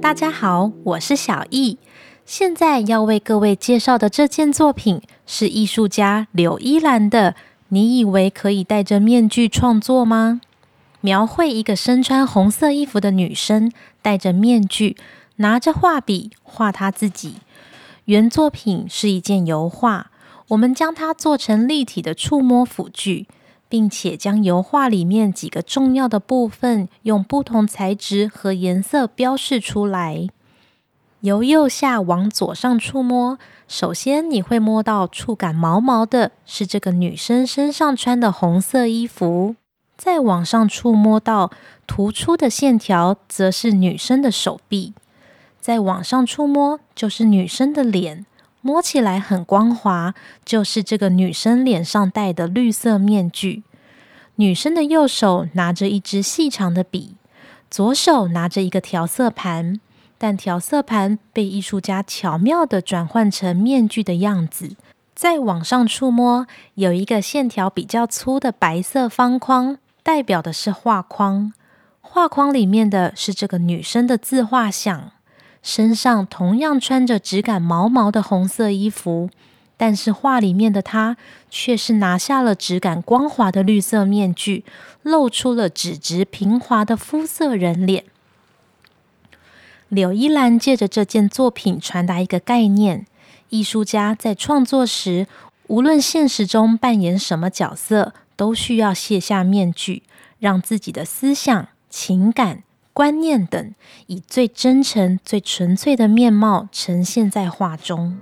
大家好，我是小易。现在要为各位介绍的这件作品是艺术家柳依兰的。你以为可以戴着面具创作吗？描绘一个身穿红色衣服的女生，戴着面具，拿着画笔画她自己。原作品是一件油画，我们将它做成立体的触摸辅具。并且将油画里面几个重要的部分用不同材质和颜色标示出来。由右下往左上触摸，首先你会摸到触感毛毛的，是这个女生身上穿的红色衣服。再往上触摸到突出的线条，则是女生的手臂。再往上触摸，就是女生的脸。摸起来很光滑，就是这个女生脸上戴的绿色面具。女生的右手拿着一支细长的笔，左手拿着一个调色盘，但调色盘被艺术家巧妙地转换成面具的样子。再往上触摸，有一个线条比较粗的白色方框，代表的是画框。画框里面的是这个女生的自画像。身上同样穿着质感毛毛的红色衣服，但是画里面的他却是拿下了质感光滑的绿色面具，露出了笔直平滑的肤色人脸。柳依兰借着这件作品传达一个概念：艺术家在创作时，无论现实中扮演什么角色，都需要卸下面具，让自己的思想、情感。观念等，以最真诚、最纯粹的面貌呈现在画中。